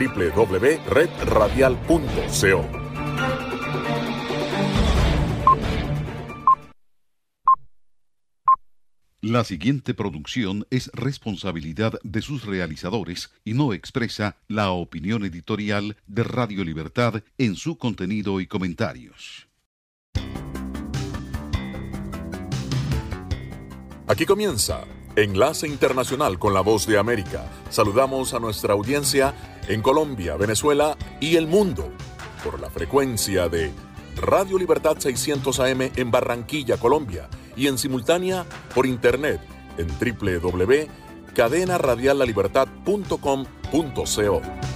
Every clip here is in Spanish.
www.redradial.co. La siguiente producción es responsabilidad de sus realizadores y no expresa la opinión editorial de Radio Libertad en su contenido y comentarios. Aquí comienza Enlace Internacional con la Voz de América. Saludamos a nuestra audiencia en Colombia, Venezuela y el mundo por la frecuencia de Radio Libertad 600 AM en Barranquilla, Colombia y en simultánea por internet en www.cadenaradiallalibertad.com.co.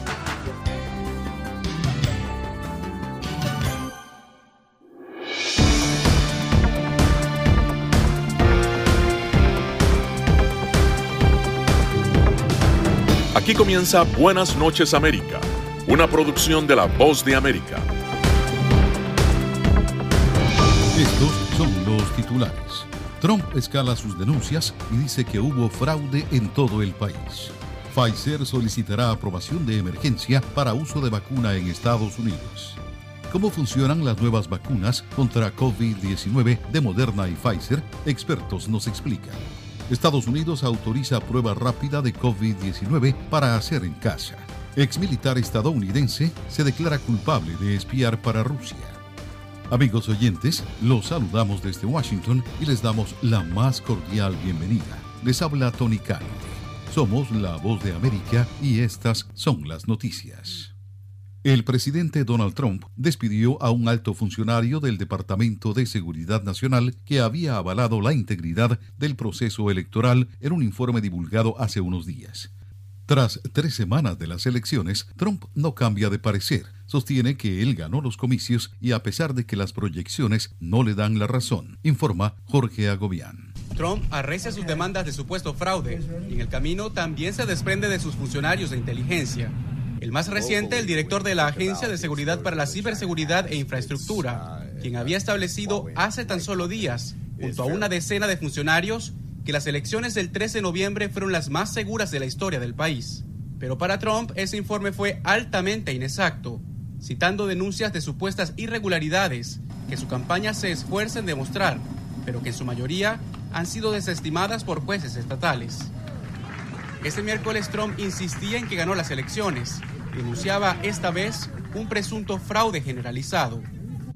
Aquí comienza Buenas noches América, una producción de La Voz de América. Estos son los titulares. Trump escala sus denuncias y dice que hubo fraude en todo el país. Pfizer solicitará aprobación de emergencia para uso de vacuna en Estados Unidos. ¿Cómo funcionan las nuevas vacunas contra COVID-19 de Moderna y Pfizer? Expertos nos explican. Estados Unidos autoriza prueba rápida de COVID-19 para hacer en casa. Ex militar estadounidense se declara culpable de espiar para Rusia. Amigos oyentes, los saludamos desde Washington y les damos la más cordial bienvenida. Les habla Tony Khan. Somos la voz de América y estas son las noticias. El presidente Donald Trump despidió a un alto funcionario del Departamento de Seguridad Nacional que había avalado la integridad del proceso electoral en un informe divulgado hace unos días. Tras tres semanas de las elecciones, Trump no cambia de parecer. Sostiene que él ganó los comicios y a pesar de que las proyecciones no le dan la razón, informa Jorge Agobián. Trump arrecia sus demandas de supuesto fraude y en el camino también se desprende de sus funcionarios de inteligencia. El más reciente, el director de la Agencia de Seguridad para la Ciberseguridad e Infraestructura, quien había establecido hace tan solo días, junto a una decena de funcionarios, que las elecciones del 13 de noviembre fueron las más seguras de la historia del país. Pero para Trump ese informe fue altamente inexacto, citando denuncias de supuestas irregularidades que su campaña se esfuerza en demostrar, pero que en su mayoría han sido desestimadas por jueces estatales. Este miércoles Trump insistía en que ganó las elecciones, denunciaba esta vez un presunto fraude generalizado.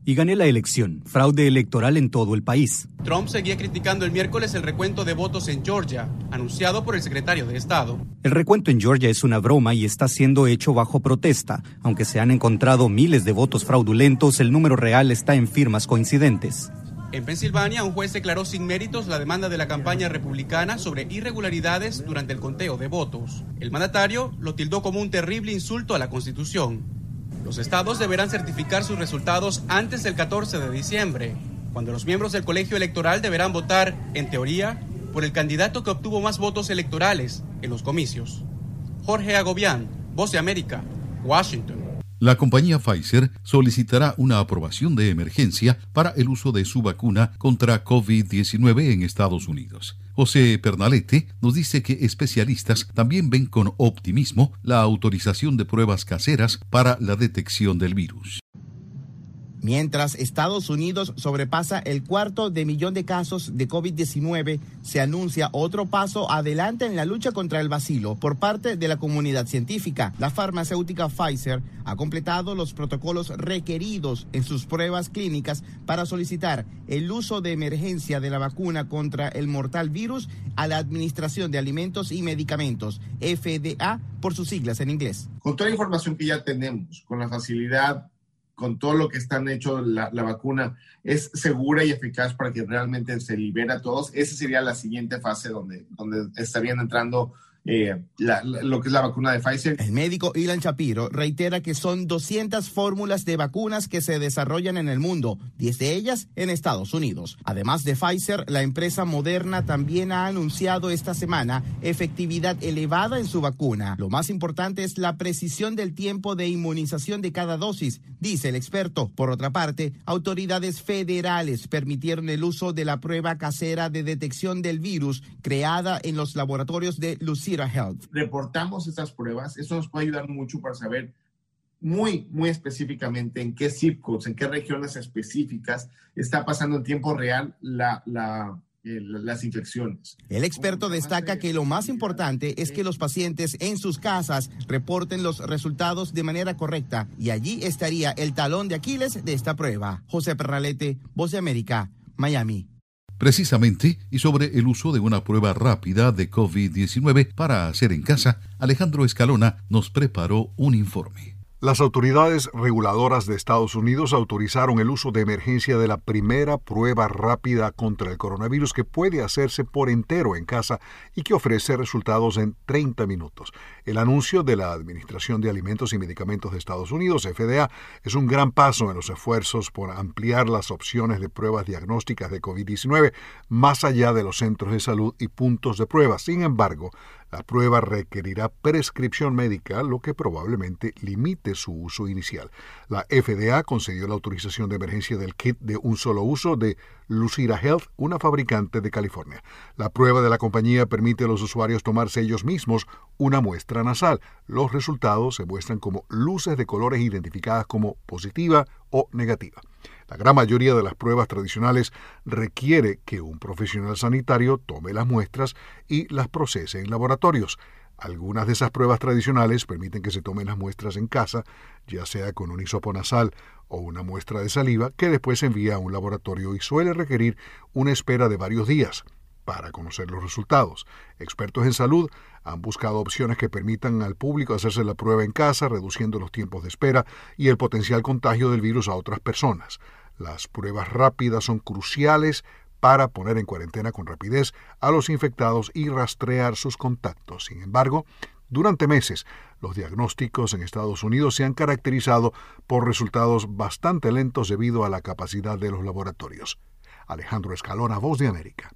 Y gané la elección, fraude electoral en todo el país. Trump seguía criticando el miércoles el recuento de votos en Georgia, anunciado por el secretario de Estado. El recuento en Georgia es una broma y está siendo hecho bajo protesta. Aunque se han encontrado miles de votos fraudulentos, el número real está en firmas coincidentes. En Pensilvania, un juez declaró sin méritos la demanda de la campaña republicana sobre irregularidades durante el conteo de votos. El mandatario lo tildó como un terrible insulto a la Constitución. Los estados deberán certificar sus resultados antes del 14 de diciembre, cuando los miembros del colegio electoral deberán votar, en teoría, por el candidato que obtuvo más votos electorales en los comicios. Jorge Agobián, Voz de América, Washington. La compañía Pfizer solicitará una aprobación de emergencia para el uso de su vacuna contra COVID-19 en Estados Unidos. José Pernalete nos dice que especialistas también ven con optimismo la autorización de pruebas caseras para la detección del virus. Mientras Estados Unidos sobrepasa el cuarto de millón de casos de COVID-19, se anuncia otro paso adelante en la lucha contra el vacilo por parte de la comunidad científica. La farmacéutica Pfizer ha completado los protocolos requeridos en sus pruebas clínicas para solicitar el uso de emergencia de la vacuna contra el mortal virus a la Administración de Alimentos y Medicamentos, FDA por sus siglas en inglés. Con toda la información que ya tenemos, con la facilidad con todo lo que están hecho la, vacuna es segura y eficaz para que realmente se libera a todos, esa sería la siguiente fase donde, donde estarían entrando eh, la, la, lo que es la vacuna de Pfizer. El médico Ilan Shapiro reitera que son 200 fórmulas de vacunas que se desarrollan en el mundo, 10 de ellas en Estados Unidos. Además de Pfizer, la empresa Moderna también ha anunciado esta semana efectividad elevada en su vacuna. Lo más importante es la precisión del tiempo de inmunización de cada dosis, dice el experto. Por otra parte, autoridades federales permitieron el uso de la prueba casera de detección del virus creada en los laboratorios de Luciana Health. Reportamos estas pruebas, eso nos puede ayudar mucho para saber muy, muy específicamente en qué zip codes, en qué regiones específicas está pasando en tiempo real la, la, eh, las infecciones. El experto destaca que lo más importante es que los pacientes en sus casas reporten los resultados de manera correcta y allí estaría el talón de Aquiles de esta prueba. José Perralete, Voz de América, Miami. Precisamente, y sobre el uso de una prueba rápida de COVID-19 para hacer en casa, Alejandro Escalona nos preparó un informe. Las autoridades reguladoras de Estados Unidos autorizaron el uso de emergencia de la primera prueba rápida contra el coronavirus que puede hacerse por entero en casa y que ofrece resultados en 30 minutos. El anuncio de la Administración de Alimentos y Medicamentos de Estados Unidos, FDA, es un gran paso en los esfuerzos por ampliar las opciones de pruebas diagnósticas de COVID-19 más allá de los centros de salud y puntos de prueba. Sin embargo, la prueba requerirá prescripción médica, lo que probablemente limite su uso inicial. La FDA concedió la autorización de emergencia del kit de un solo uso de Lucira Health, una fabricante de California. La prueba de la compañía permite a los usuarios tomarse ellos mismos una muestra nasal. Los resultados se muestran como luces de colores identificadas como positiva o negativa. La gran mayoría de las pruebas tradicionales requiere que un profesional sanitario tome las muestras y las procese en laboratorios. Algunas de esas pruebas tradicionales permiten que se tomen las muestras en casa, ya sea con un hisopo nasal o una muestra de saliva, que después se envía a un laboratorio y suele requerir una espera de varios días para conocer los resultados. Expertos en salud han buscado opciones que permitan al público hacerse la prueba en casa, reduciendo los tiempos de espera y el potencial contagio del virus a otras personas. Las pruebas rápidas son cruciales para poner en cuarentena con rapidez a los infectados y rastrear sus contactos. Sin embargo, durante meses, los diagnósticos en Estados Unidos se han caracterizado por resultados bastante lentos debido a la capacidad de los laboratorios. Alejandro Escalona, Voz de América.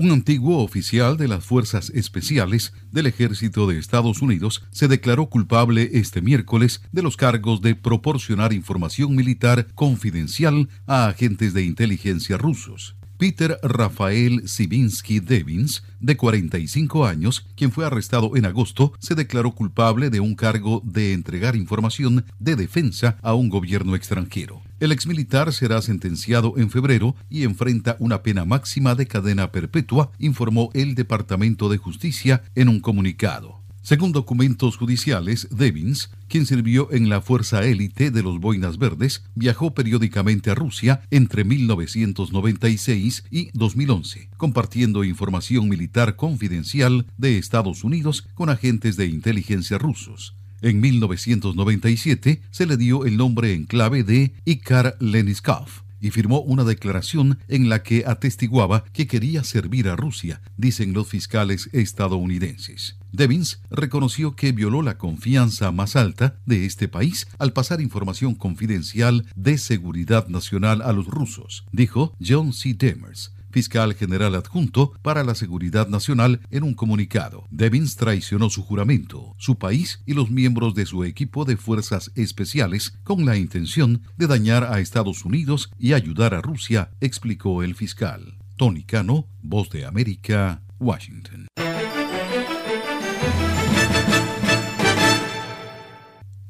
Un antiguo oficial de las Fuerzas Especiales del Ejército de Estados Unidos se declaró culpable este miércoles de los cargos de proporcionar información militar confidencial a agentes de inteligencia rusos. Peter Rafael Sibinsky Devins, de 45 años, quien fue arrestado en agosto, se declaró culpable de un cargo de entregar información de defensa a un gobierno extranjero. El exmilitar será sentenciado en febrero y enfrenta una pena máxima de cadena perpetua, informó el Departamento de Justicia en un comunicado. Según documentos judiciales, Devins, quien sirvió en la fuerza élite de los Boinas Verdes, viajó periódicamente a Rusia entre 1996 y 2011, compartiendo información militar confidencial de Estados Unidos con agentes de inteligencia rusos. En 1997 se le dio el nombre en clave de Ikar Leniskov y firmó una declaración en la que atestiguaba que quería servir a Rusia, dicen los fiscales estadounidenses. Devins reconoció que violó la confianza más alta de este país al pasar información confidencial de seguridad nacional a los rusos, dijo John C. Demers, fiscal general adjunto para la seguridad nacional, en un comunicado. Devins traicionó su juramento, su país y los miembros de su equipo de fuerzas especiales con la intención de dañar a Estados Unidos y ayudar a Rusia, explicó el fiscal. Tony Cano, Voz de América, Washington.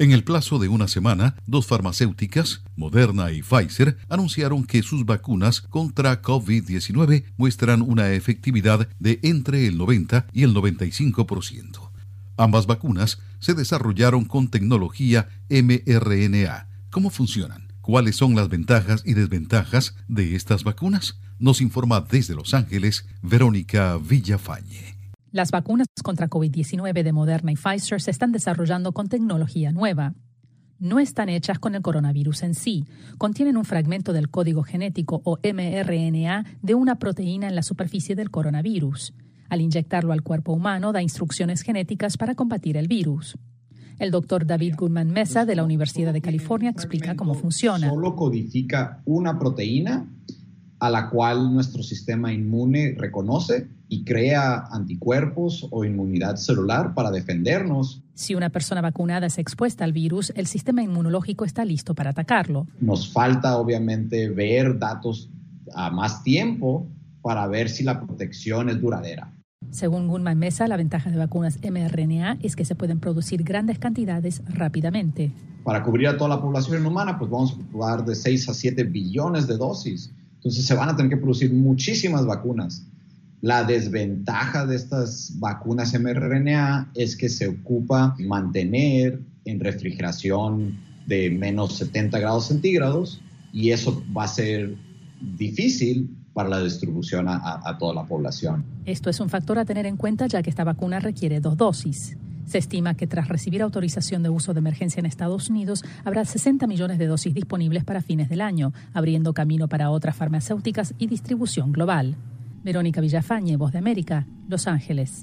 En el plazo de una semana, dos farmacéuticas, Moderna y Pfizer, anunciaron que sus vacunas contra COVID-19 muestran una efectividad de entre el 90 y el 95%. Ambas vacunas se desarrollaron con tecnología mRNA. ¿Cómo funcionan? ¿Cuáles son las ventajas y desventajas de estas vacunas? Nos informa desde Los Ángeles Verónica Villafañe. Las vacunas contra COVID-19 de Moderna y Pfizer se están desarrollando con tecnología nueva. No están hechas con el coronavirus en sí. Contienen un fragmento del código genético o mRNA de una proteína en la superficie del coronavirus. Al inyectarlo al cuerpo humano da instrucciones genéticas para combatir el virus. El doctor David Goodman Mesa de la Universidad de California explica cómo funciona. Solo codifica una proteína a la cual nuestro sistema inmune reconoce y crea anticuerpos o inmunidad celular para defendernos. Si una persona vacunada es expuesta al virus, el sistema inmunológico está listo para atacarlo. Nos falta obviamente ver datos a más tiempo para ver si la protección es duradera. Según Gunman Mesa, la ventaja de vacunas mRNA es que se pueden producir grandes cantidades rápidamente. Para cubrir a toda la población humana, pues vamos a ocupar de 6 a 7 billones de dosis. Entonces se van a tener que producir muchísimas vacunas. La desventaja de estas vacunas mRNA es que se ocupa mantener en refrigeración de menos 70 grados centígrados y eso va a ser difícil para la distribución a, toda la población. Esto es un factor a tener en cuenta ya que esta vacuna requiere dos dosis. Se estima que tras recibir autorización de uso de emergencia en Estados Unidos, habrá 60 millones de dosis disponibles para fines del año, abriendo camino para otras farmacéuticas y distribución global. Verónica Villafañe, Voz de América, Los Ángeles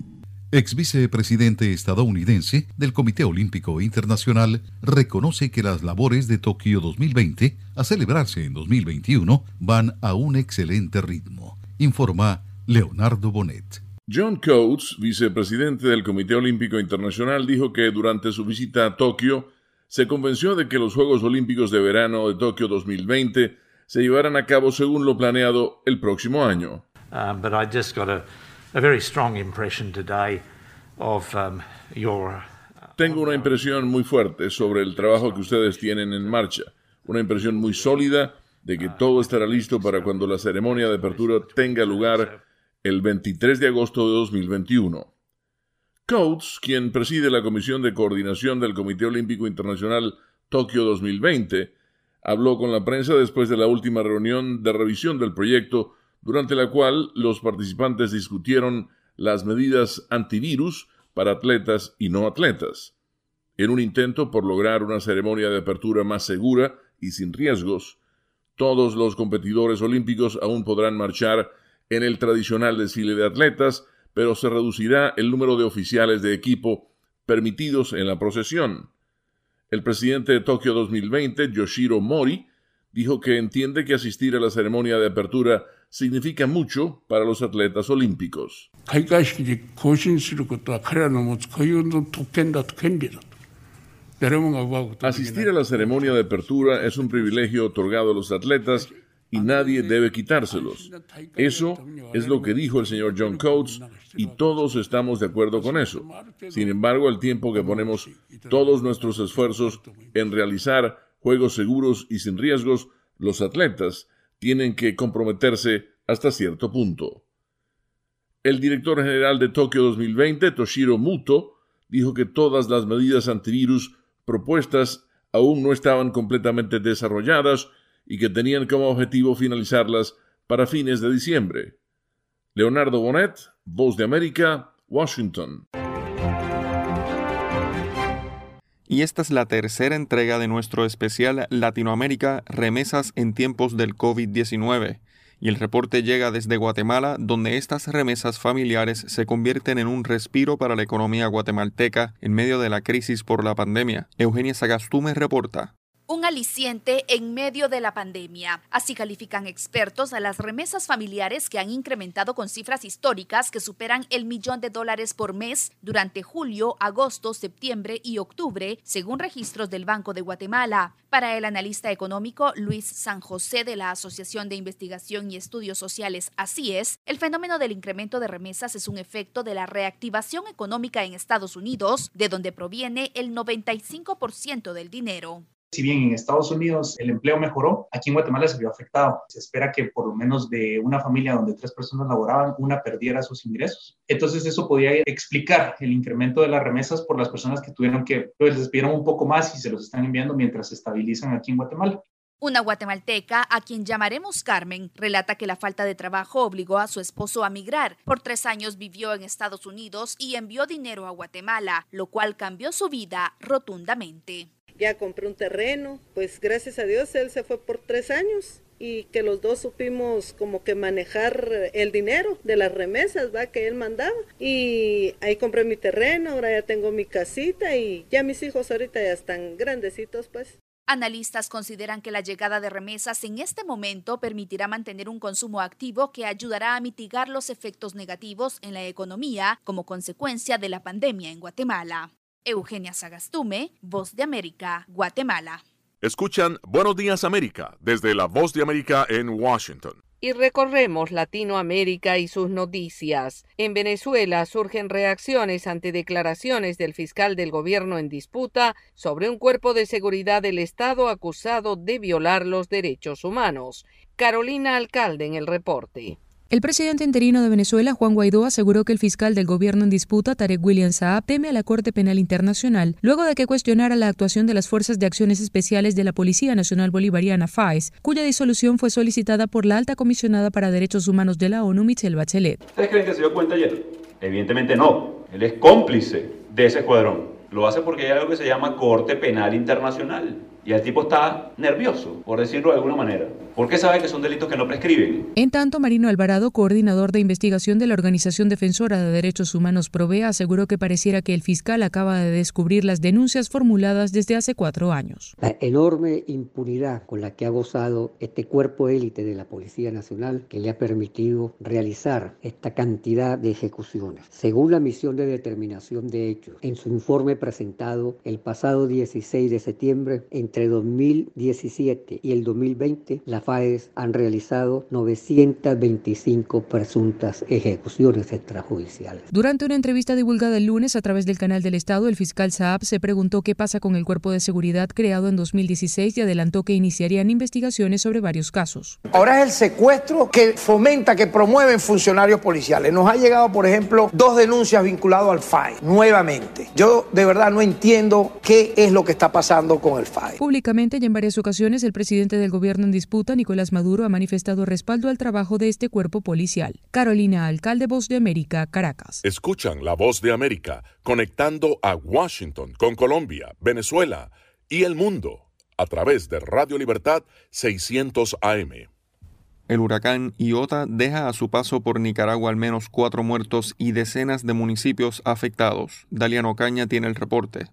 ex vicepresidente estadounidense del Comité Olímpico Internacional, reconoce que las labores de Tokio 2020, a celebrarse en 2021, van a un excelente ritmo, informa Leonardo Bonet. John Coates, vicepresidente del Comité Olímpico Internacional, dijo que durante su visita a Tokio se convenció de que los Juegos Olímpicos de Verano de Tokio 2020 se llevarán a cabo según lo planeado el próximo año. Um, tengo una impresión muy fuerte sobre el trabajo que ustedes tienen en marcha, una impresión muy sólida de que todo estará listo para cuando la ceremonia de apertura tenga lugar el 23 de agosto de 2021. Coates, quien preside la Comisión de Coordinación del Comité Olímpico Internacional Tokio 2020, habló con la prensa después de la última reunión de revisión del proyecto durante la cual los participantes discutieron las medidas antivirus para atletas y no atletas. En un intento por lograr una ceremonia de apertura más segura y sin riesgos, todos los competidores olímpicos aún podrán marchar en el tradicional desfile de atletas, pero se reducirá el número de oficiales de equipo permitidos en la procesión. El presidente de Tokio 2020, Yoshiro Mori, dijo que entiende que asistir a la ceremonia de apertura significa mucho para los atletas olímpicos. Asistir a la ceremonia de apertura es un privilegio otorgado a los atletas y nadie debe quitárselos. Eso es lo que dijo el señor John Coates y todos estamos de acuerdo con eso. Sin embargo, el tiempo que ponemos todos nuestros esfuerzos en realizar juegos seguros y sin riesgos, los atletas tienen que comprometerse hasta cierto punto. El director general de Tokio 2020, Toshiro Muto, dijo que todas las medidas antivirus propuestas aún no estaban completamente desarrolladas y que tenían como objetivo finalizarlas para fines de diciembre. Leonardo Bonet, Voz de América, Washington. Y esta es la tercera entrega de nuestro especial Latinoamérica Remesas en tiempos del COVID-19. Y el reporte llega desde Guatemala, donde estas remesas familiares se convierten en un respiro para la economía guatemalteca en medio de la crisis por la pandemia. Eugenia Sagastume reporta un aliciente en medio de la pandemia. Así califican expertos a las remesas familiares que han incrementado con cifras históricas que superan el millón de dólares por mes durante julio, agosto, septiembre y octubre, según registros del Banco de Guatemala. Para el analista económico Luis San José de la Asociación de Investigación y Estudios Sociales, así es, el fenómeno del incremento de remesas es un efecto de la reactivación económica en Estados Unidos, de donde proviene el 95% del dinero. Si bien en Estados Unidos el empleo mejoró, aquí en Guatemala se vio afectado. Se espera que por lo menos de una familia donde tres personas laboraban, una perdiera sus ingresos. Entonces eso podía explicar el incremento de las remesas por las personas que tuvieron que, pues les pidieron un poco más y se los están enviando mientras se estabilizan aquí en Guatemala. Una guatemalteca, a quien llamaremos Carmen, relata que la falta de trabajo obligó a su esposo a migrar. Por tres años vivió en Estados Unidos y envió dinero a Guatemala, lo cual cambió su vida rotundamente ya compré un terreno, pues gracias a Dios él se fue por tres años y que los dos supimos como que manejar el dinero de las remesas ¿va? que él mandaba y ahí compré mi terreno, ahora ya tengo mi casita y ya mis hijos ahorita ya están grandecitos pues. Analistas consideran que la llegada de remesas en este momento permitirá mantener un consumo activo que ayudará a mitigar los efectos negativos en la economía como consecuencia de la pandemia en Guatemala. Eugenia Sagastume, Voz de América, Guatemala. Escuchan Buenos Días América desde la Voz de América en Washington. y recorremos Latinoamérica y sus noticias. En Venezuela surgen reacciones ante declaraciones del fiscal del gobierno en disputa sobre un cuerpo de seguridad del Estado acusado de violar los derechos humanos. Carolina Alcalde en el reporte. El presidente interino de Venezuela, Juan Guaidó, aseguró que el fiscal del gobierno en disputa, Tarek William Saab, teme a la Corte Penal Internacional luego de que cuestionara la actuación de las Fuerzas de Acciones Especiales de la Policía Nacional Bolivariana, FAES, cuya disolución fue solicitada por la alta comisionada para Derechos Humanos de la ONU, Michelle Bachelet. ¿Ustedes creen que se dio cuenta ayer? Evidentemente no. Él es cómplice de ese escuadrón. Lo hace porque hay algo que se llama Corte Penal Internacional. Y el tipo está nervioso, por decirlo de alguna manera, porque sabe que son delitos que no prescriben. En tanto, Marino Alvarado, coordinador de investigación de la Organización Defensora de Derechos Humanos Provea, aseguró que pareciera que el fiscal acaba de descubrir las denuncias formuladas desde hace cuatro años. La enorme impunidad con la que ha gozado este cuerpo élite de la Policía Nacional que le ha permitido realizar esta cantidad de ejecuciones. Según la misión de determinación de hechos, en su informe presentado el pasado 16 de septiembre, entre entre 2017 y el 2020, la FAES han realizado 925 presuntas ejecuciones extrajudiciales. Durante una entrevista divulgada el lunes a través del canal del Estado, el fiscal Saab se preguntó qué pasa con el cuerpo de seguridad creado en 2016 y adelantó que iniciarían investigaciones sobre varios casos. Ahora es el secuestro que fomenta, que promueven funcionarios policiales. Nos ha llegado, por ejemplo, dos denuncias vinculadas al FAE, nuevamente. Yo de verdad no entiendo qué es lo que está pasando con el FAE. Públicamente y en varias ocasiones, el presidente del gobierno en disputa, Nicolás Maduro, ha manifestado respaldo al trabajo de este cuerpo policial. Carolina, alcalde Voz de América, Caracas. Escuchan la Voz de América conectando a Washington con Colombia, Venezuela y el mundo a través de Radio Libertad 600 AM. El huracán Iota deja a su paso por Nicaragua al menos cuatro muertos y decenas de municipios afectados. Daliano Caña tiene el reporte.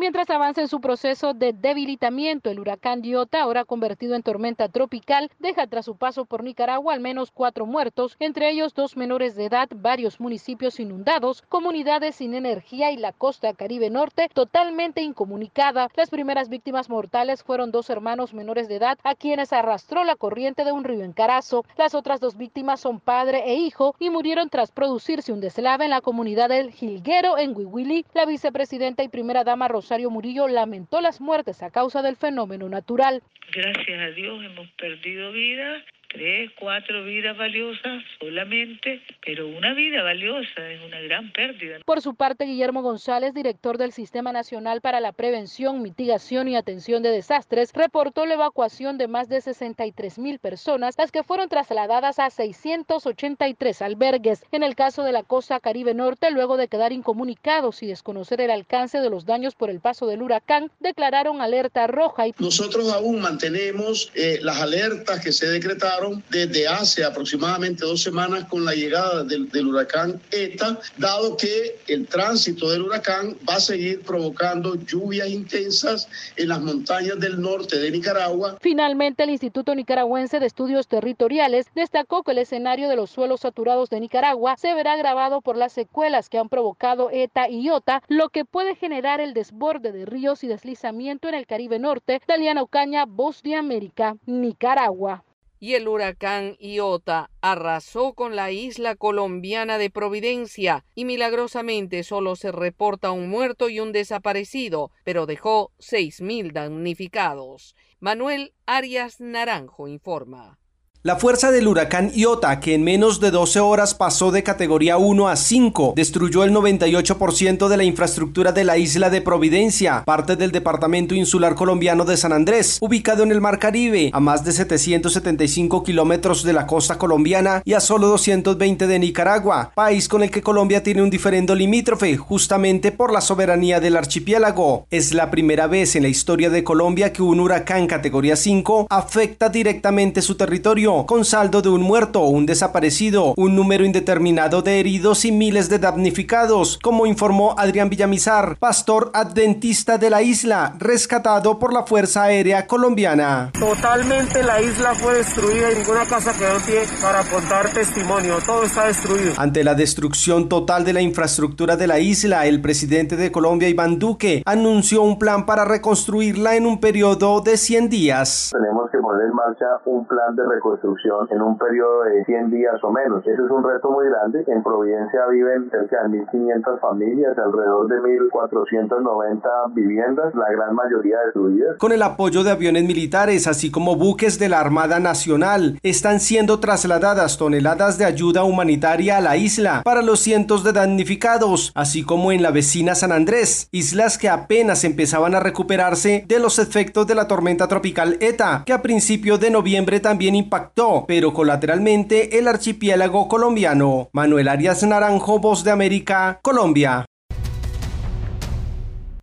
Mientras avanza en su proceso de debilitamiento, el huracán Iota, ahora convertido en tormenta tropical, deja tras su paso por Nicaragua al menos cuatro muertos, entre ellos dos menores de edad, varios municipios inundados, comunidades sin energía y la costa caribe norte totalmente incomunicada. Las primeras víctimas mortales fueron dos hermanos menores de edad a quienes arrastró la corriente de un río en Carazo. Las otras dos víctimas son padre e hijo y murieron tras producirse un deslave en la comunidad del Jilguero en Huihuili. La vicepresidenta y primera dama Rosario Murillo lamentó las muertes a causa del fenómeno natural. Gracias a Dios hemos perdido vidas tres, cuatro vidas valiosas solamente, pero una vida valiosa es una gran pérdida. Por su parte, Guillermo González, director del Sistema Nacional para la Prevención, Mitigación y Atención de Desastres, reportó la evacuación de más de 63 mil personas, las que fueron trasladadas a 683 albergues. En el caso de la costa Caribe Norte, luego de quedar incomunicados y desconocer el alcance de los daños por el paso del huracán, declararon alerta roja. Y... Nosotros aún mantenemos eh, las alertas que se decretaron desde hace aproximadamente dos semanas con la llegada del, huracán ETA, dado que el tránsito del huracán va a seguir provocando lluvias intensas en las montañas del norte de Nicaragua. Finalmente, el Instituto Nicaragüense de Estudios Territoriales destacó que el escenario de los suelos saturados de Nicaragua se verá agravado por las secuelas que han provocado ETA y IOTA, lo que puede generar el desborde de ríos y deslizamiento en el Caribe Norte. Daliana Ocaña, Voz de América, Nicaragua y el huracán Iota arrasó con la isla colombiana de Providencia y milagrosamente solo se reporta un muerto y un desaparecido, pero dejó seis mil damnificados. Manuel Arias Naranjo informa. La fuerza del huracán Iota, que en menos de 12 horas pasó de categoría 1 a 5, destruyó el 98% de la infraestructura de la isla de Providencia, parte del departamento insular colombiano de San Andrés, ubicado en el Mar Caribe, a más de 775 kilómetros de la costa colombiana y a solo 220 de Nicaragua, país con el que Colombia tiene un diferendo limítrofe, justamente por la soberanía del archipiélago. Es la primera vez en la historia de Colombia que un huracán categoría 5 afecta directamente su territorio con saldo de un muerto, un desaparecido, un número indeterminado de heridos y miles de damnificados, como informó Adrián Villamizar, pastor adventista de la isla, rescatado por la Fuerza Aérea Colombiana. Totalmente la isla fue destruida y ninguna casa quedó en pie para contar testimonio, todo está destruido. Ante la destrucción total de la infraestructura de la isla, el presidente de Colombia, Iván Duque, anunció un plan para reconstruirla en un periodo de 100 días. Tenemos que poner en marcha un plan de reconstrucción construcción en un periodo de 100 días o menos. Ese es un reto muy grande. En Providencia viven cerca de 1.500 familias, alrededor de 1.490 viviendas, la gran mayoría destruidas. Con el apoyo de aviones militares, así como buques de la Armada Nacional, están siendo trasladadas toneladas de ayuda humanitaria a la isla para los cientos de damnificados, así como en la vecina San Andrés, islas que apenas empezaban a recuperarse de los efectos de la tormenta tropical ETA, que a principios de noviembre también impactó, pero colateralmente el archipiélago colombiano. Manuel Arias Naranjo, Voz de América, Colombia.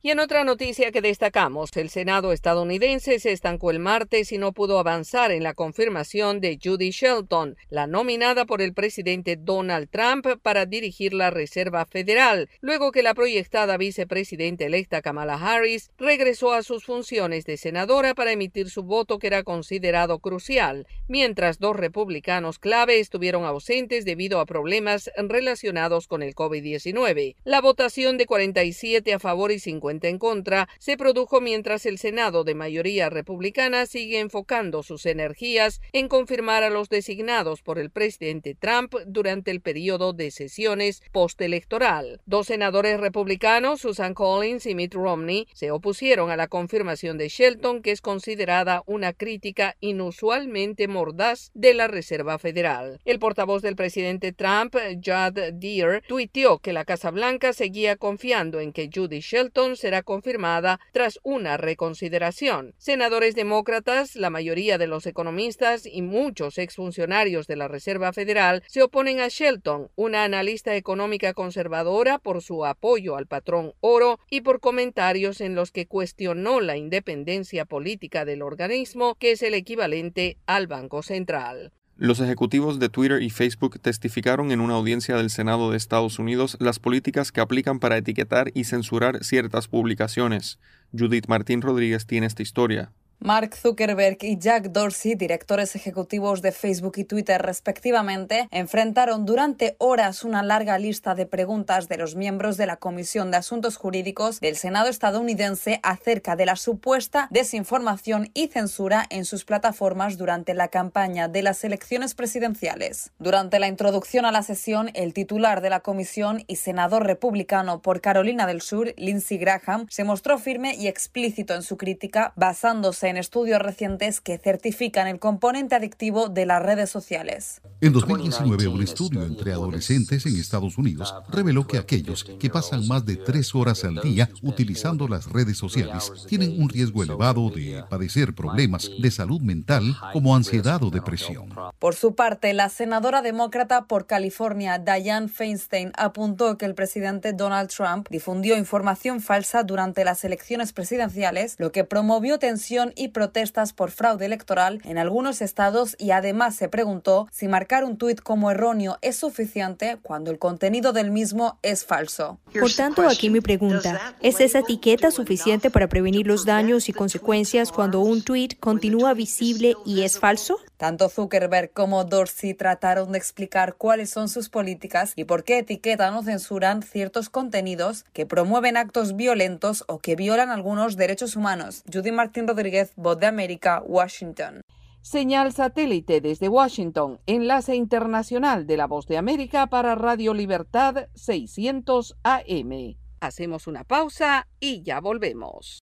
Y en otra noticia que destacamos, el Senado estadounidense se estancó el martes y no pudo avanzar en la confirmación de Judy Shelton, la nominada por el presidente Donald Trump para dirigir la Reserva Federal, luego que la proyectada vicepresidenta electa Kamala Harris regresó a sus funciones de senadora para emitir su voto que era considerado crucial, mientras dos republicanos clave estuvieron ausentes debido a problemas relacionados con el COVID-19. La votación de 47 a favor y 50 en contra se produjo mientras el Senado de mayoría republicana sigue enfocando sus energías en confirmar a los designados por el presidente Trump durante el periodo de sesiones postelectoral. Dos senadores republicanos, Susan Collins y Mitt Romney, se opusieron a la confirmación de Shelton, que es considerada una crítica inusualmente mordaz de la Reserva Federal. El portavoz del presidente Trump, Judd Deere, tuiteó que la Casa Blanca seguía confiando en que Judy Shelton será confirmada tras una reconsideración. Senadores demócratas, la mayoría de los economistas y muchos exfuncionarios de la Reserva Federal se oponen a Shelton, una analista económica conservadora, por su apoyo al patrón oro y por comentarios en los que cuestionó la independencia política del organismo, que es el equivalente al Banco Central. Los ejecutivos de Twitter y Facebook testificaron en una audiencia del Senado de Estados Unidos las políticas que aplican para etiquetar y censurar ciertas publicaciones. Judith Martín Rodríguez tiene esta historia. Mark Zuckerberg y Jack Dorsey, directores ejecutivos de Facebook y Twitter respectivamente, enfrentaron durante horas una larga lista de preguntas de los miembros de la Comisión de Asuntos Jurídicos del Senado estadounidense acerca de la supuesta desinformación y censura en sus plataformas durante la campaña de las elecciones presidenciales. Durante la introducción a la sesión, el titular de la comisión y senador republicano por Carolina del Sur, Lindsey Graham, se mostró firme y explícito en su crítica, basándose en estudios recientes que certifican el componente adictivo de las redes sociales. En 2019, un estudio entre adolescentes en Estados Unidos reveló que aquellos que pasan más de tres horas al día utilizando las redes sociales tienen un riesgo elevado de padecer problemas de salud mental como ansiedad o depresión. Por su parte, la senadora demócrata por California, Dianne Feinstein, apuntó que el presidente Donald Trump difundió información falsa durante las elecciones presidenciales, lo que promovió tensión y protestas por fraude electoral en algunos estados y además se preguntó si marcar un tuit como erróneo es suficiente cuando el contenido del mismo es falso. Por tanto, aquí mi pregunta, ¿es esa etiqueta suficiente para prevenir los daños y consecuencias cuando un tuit continúa visible y es falso? Tanto Zuckerberg como Dorsey trataron de explicar cuáles son sus políticas y por qué etiquetan o censuran ciertos contenidos que promueven actos violentos o que violan algunos derechos humanos. Judy Martín Rodríguez, Voz de América, Washington. Señal satélite desde Washington, enlace internacional de la Voz de América para Radio Libertad 600 AM. Hacemos una pausa y ya volvemos.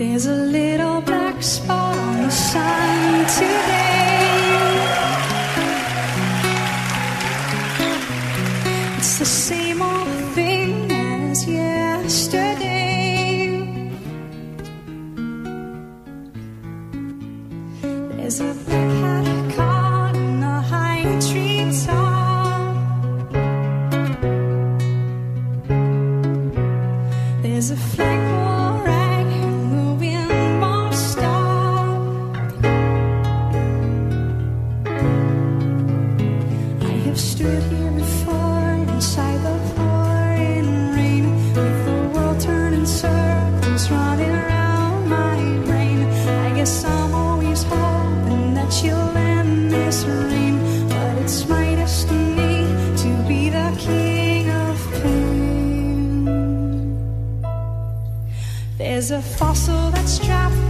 There's a little black spot on the sun today. It's the same old thing as yesterday. There's a black hat A fossil that's trapped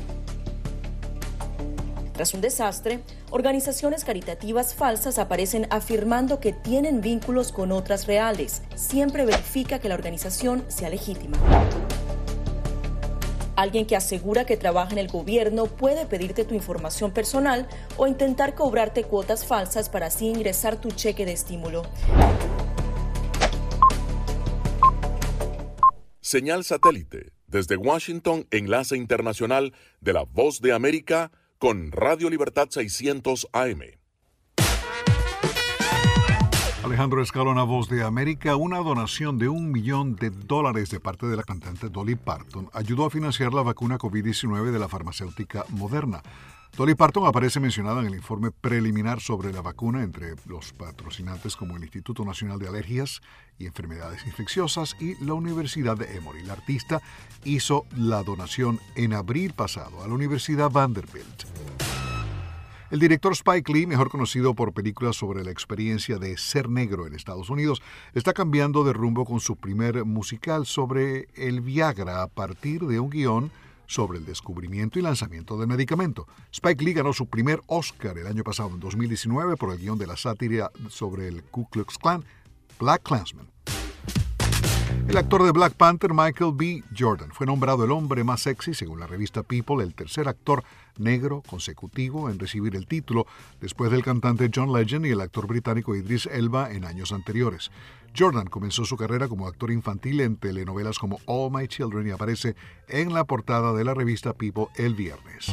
Tras un desastre, organizaciones caritativas falsas aparecen afirmando que tienen vínculos con otras reales. Siempre verifica que la organización sea legítima. Alguien que asegura que trabaja en el gobierno puede pedirte tu información personal o intentar cobrarte cuotas falsas para así ingresar tu cheque de estímulo. Señal satélite. Desde Washington, enlace internacional de la Voz de América con Radio Libertad 600 AM. Alejandro Escalona, Voz de América, una donación de un millón de dólares de parte de la cantante Dolly Parton ayudó a financiar la vacuna COVID-19 de la farmacéutica Moderna. Dolly Parton aparece mencionada en el informe preliminar sobre la vacuna entre los patrocinantes como el Instituto Nacional de Alergias y Enfermedades Infecciosas y la Universidad de Emory. La artista hizo la donación en abril pasado a la Universidad Vanderbilt. El director Spike Lee, mejor conocido por películas sobre la experiencia de ser negro en Estados Unidos, está cambiando de rumbo con su primer musical sobre el Viagra a partir de un guion sobre el descubrimiento y lanzamiento del medicamento. Spike Lee ganó su primer Oscar el año pasado, en 2019, por el guion de la sátira sobre el Ku Klux Klan, Black Klansman. El actor de Black Panther, Michael B. Jordan, fue nombrado el hombre más sexy, según la revista People, el tercer actor negro consecutivo en recibir el título, después del cantante John Legend y el actor británico Idris Elba en años anteriores. Jordan comenzó su carrera como actor infantil en telenovelas como All My Children y aparece en la portada de la revista People el viernes.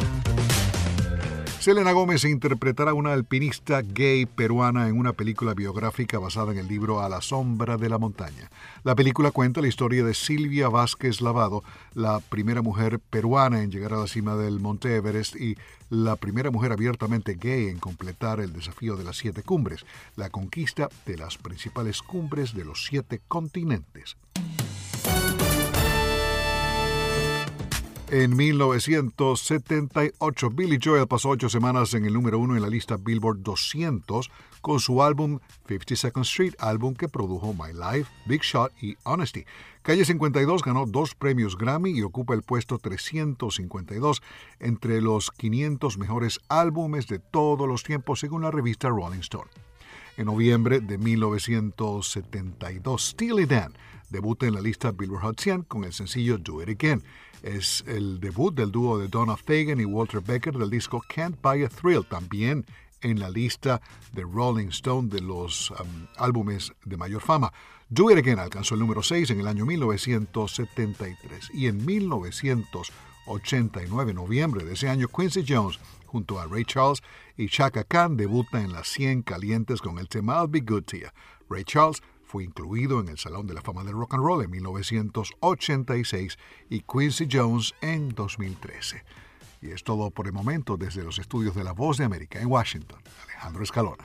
Selena Gómez interpretará a una alpinista gay peruana en una película biográfica basada en el libro A la sombra de la montaña. La película cuenta la historia de Silvia Vázquez Lavado, la primera mujer peruana en llegar a la cima del Monte Everest y la primera mujer abiertamente gay en completar el desafío de las siete cumbres, la conquista de las principales cumbres de los siete continentes. En 1978, Billy Joel pasó ocho semanas en el número uno en la lista Billboard 200 con su álbum 52nd Street, álbum que produjo My Life, Big Shot y Honesty. Calle 52 ganó dos premios Grammy y ocupa el puesto 352 entre los 500 mejores álbumes de todos los tiempos según la revista Rolling Stone. En noviembre de 1972, Steely Dan debuta en la lista Billboard Hot 100 con el sencillo Do It Again. Es el debut del dúo de Donna Fagan y Walter Becker del disco Can't Buy a Thrill, también en la lista de Rolling Stone de los um, álbumes de mayor fama. Do It Again alcanzó el número 6 en el año 1973 y en 1989, noviembre de ese año, Quincy Jones junto a Ray Charles y Chaka Khan debuta en las 100 calientes con el tema I'll Be Good to You. Ray Charles fue incluido en el Salón de la Fama del Rock and Roll en 1986 y Quincy Jones en 2013. Y es todo por el momento desde los estudios de La Voz de América en Washington. Alejandro Escalona.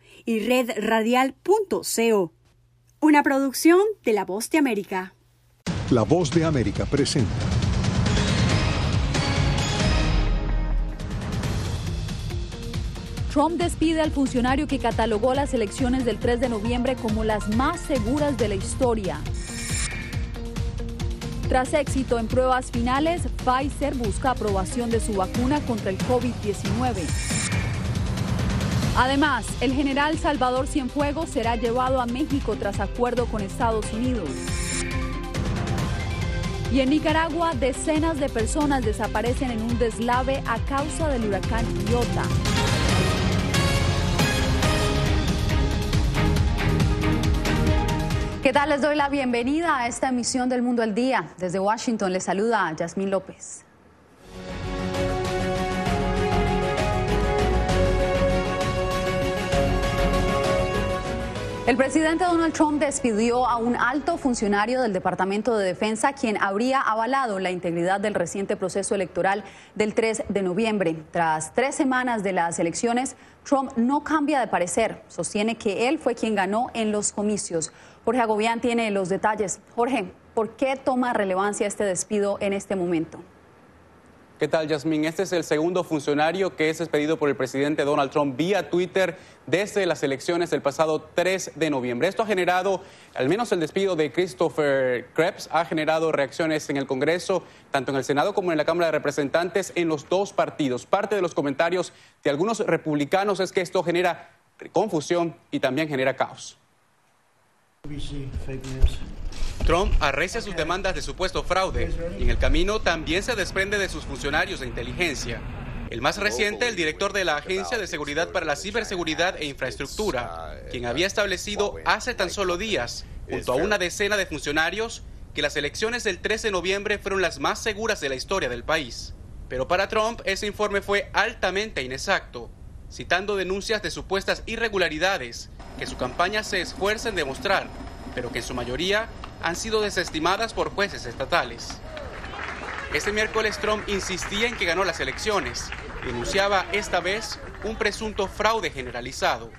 y redradial.co. Una producción de La Voz de América. La Voz de América presenta. Trump despide al funcionario que catalogó las elecciones del 3 de noviembre como las más seguras de la historia. Tras éxito en pruebas finales, Pfizer busca aprobación de su vacuna contra el COVID-19. Además, el general Salvador Cienfuegos será llevado a México tras acuerdo con Estados Unidos. Y en Nicaragua, decenas de personas desaparecen en un deslave a causa del huracán Iota. ¿Qué tal? Les doy la bienvenida a esta emisión del Mundo al Día. Desde Washington les saluda Yasmín López. El presidente Donald Trump despidió a un alto funcionario del Departamento de Defensa quien habría avalado la integridad del reciente proceso electoral del 3 de noviembre. Tras tres semanas de las elecciones, Trump no cambia de parecer. Sostiene que él fue quien ganó en los comicios. Jorge Agobián tiene los detalles. Jorge, ¿por qué toma relevancia este despido en este momento? ¿Qué tal, Yasmín? Este es el segundo funcionario que es despedido por el presidente Donald Trump vía Twitter desde las elecciones del pasado 3 de noviembre. Esto ha generado, al menos el despido de Christopher Krebs, ha generado reacciones en el Congreso, tanto en el Senado como en la Cámara de Representantes, en los dos partidos. Parte de los comentarios de algunos republicanos es que esto genera confusión y también genera caos. Trump arrecia sus demandas de supuesto fraude y en el camino también se desprende de sus funcionarios de inteligencia. El más reciente, el director de la Agencia de Seguridad para la Ciberseguridad e Infraestructura, quien había establecido hace tan solo días, junto a una decena de funcionarios, que las elecciones del 13 de noviembre fueron las más seguras de la historia del país. Pero para Trump ese informe fue altamente inexacto, citando denuncias de supuestas irregularidades que su campaña se esfuerza en demostrar, pero que en su mayoría han sido desestimadas por jueces estatales. Este miércoles Trump insistía en que ganó las elecciones denunciaba esta vez un presunto fraude generalizado.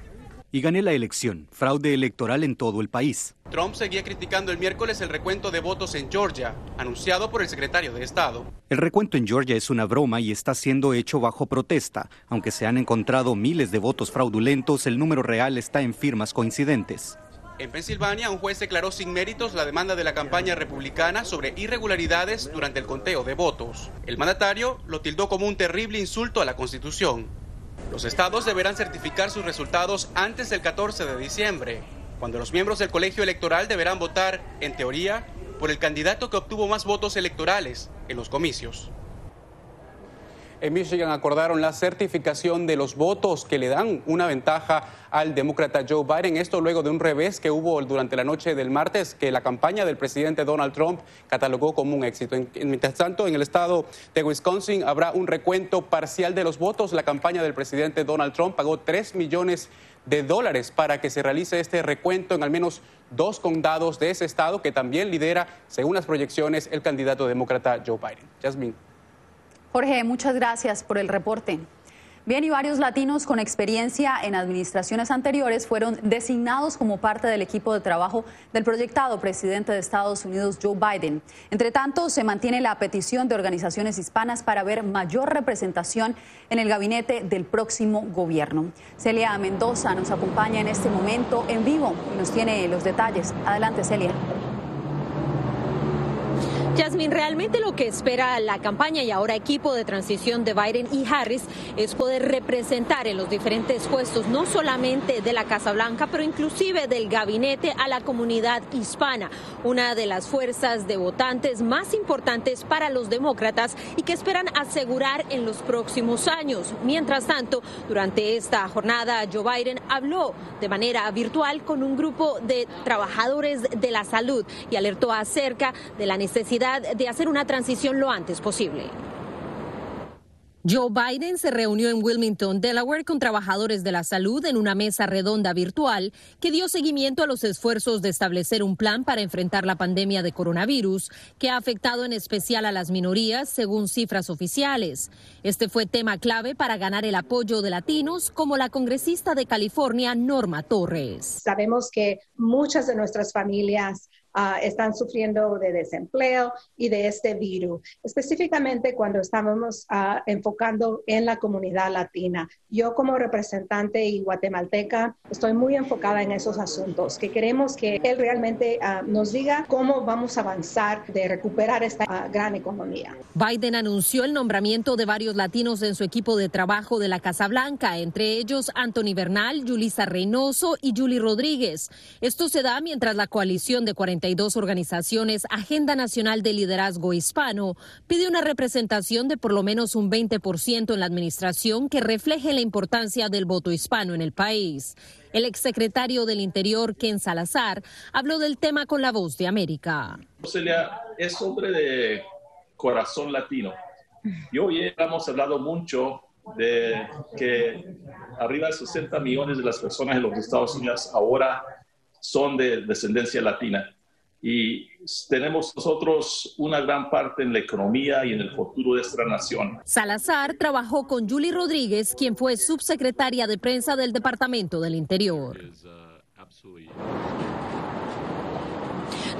Y gané la elección, fraude electoral en todo el país. Trump seguía criticando el miércoles el recuento de votos en Georgia, anunciado por el secretario de Estado. El recuento en Georgia es una broma y está siendo hecho bajo protesta. Aunque se han encontrado miles de votos fraudulentos, el número real está en firmas coincidentes. En Pensilvania, un juez declaró sin méritos la demanda de la campaña republicana sobre irregularidades durante el conteo de votos. El mandatario lo tildó como un terrible insulto a la Constitución. Los estados deberán certificar sus resultados antes del 14 de diciembre, cuando los miembros del colegio electoral deberán votar, en teoría, por el candidato que obtuvo más votos electorales en los comicios. En Michigan acordaron la certificación de los votos que le dan una ventaja al demócrata Joe Biden. Esto luego de un revés que hubo durante la noche del martes que la campaña del presidente Donald Trump catalogó como un éxito. En, mientras tanto, en el estado de Wisconsin habrá un recuento parcial de los votos. La campaña del presidente Donald Trump pagó 3 millones de dólares para que se realice este recuento en al menos dos condados de ese estado que también lidera, según las proyecciones, el candidato demócrata Joe Biden. Jasmine. Jorge, muchas gracias por el reporte. Bien, y varios latinos con experiencia en administraciones anteriores fueron designados como parte del equipo de trabajo del proyectado presidente de Estados Unidos, Joe Biden. Entre tanto, se mantiene la petición de organizaciones hispanas para ver mayor representación en el gabinete del próximo gobierno. Celia Mendoza nos acompaña en este momento en vivo y nos tiene los detalles. Adelante, Celia. Jasmine, realmente lo que espera la campaña y ahora equipo de transición de Biden y Harris es poder representar en los diferentes puestos, no solamente de la Casa Blanca, pero inclusive del gabinete a la comunidad hispana, una de las fuerzas de votantes más importantes para los demócratas y que esperan asegurar en los próximos años. Mientras tanto, durante esta jornada, Joe Biden habló de manera virtual con un grupo de trabajadores de la salud y alertó acerca de la necesidad de hacer una transición lo antes posible. Joe Biden se reunió en Wilmington, Delaware, con trabajadores de la salud en una mesa redonda virtual que dio seguimiento a los esfuerzos de establecer un plan para enfrentar la pandemia de coronavirus, que ha afectado en especial a las minorías, según cifras oficiales. Este fue tema clave para ganar el apoyo de latinos, como la congresista de California, Norma Torres. Sabemos que muchas de nuestras familias Uh, están sufriendo de desempleo y de este virus, específicamente cuando estábamos uh, enfocando en la comunidad latina. Yo como representante y guatemalteca estoy muy enfocada en esos asuntos, que queremos que él realmente uh, nos diga cómo vamos a avanzar de recuperar esta gran economía. Biden anunció el nombramiento de varios latinos en su equipo de trabajo de la Casa Blanca, entre ellos Anthony Bernal, Julisa Reynoso y Julie Rodríguez. Esto se da mientras la coalición de 40 dos organizaciones Agenda Nacional de Liderazgo Hispano pide una representación de por lo menos un 20% en la administración que refleje la importancia del voto hispano en el país. El exsecretario del Interior, Ken Salazar, habló del tema con la voz de América. Celia, es hombre de corazón latino. Y hoy hemos hablado mucho de que arriba de 60 millones de las personas en los Estados Unidos ahora son de descendencia latina y tenemos nosotros una gran parte en la economía y en el futuro de nuestra nación. Salazar trabajó con Julie Rodríguez, quien fue subsecretaria de prensa del Departamento del Interior.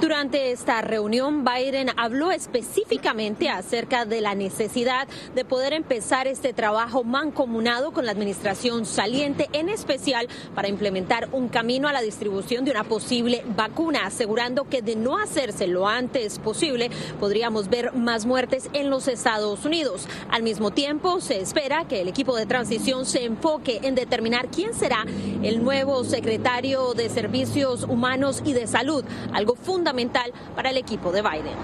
Durante esta reunión, Biden habló específicamente acerca de la necesidad de poder empezar este trabajo mancomunado con la administración saliente, en especial para implementar un camino a la distribución de una posible vacuna, asegurando que de no hacerse lo antes posible, podríamos ver más muertes en los Estados Unidos. Al mismo tiempo, se espera que el equipo de transición se enfoque en determinar quién será el nuevo secretario de Servicios Humanos y de Salud, algo fundamental para el equipo de Biden.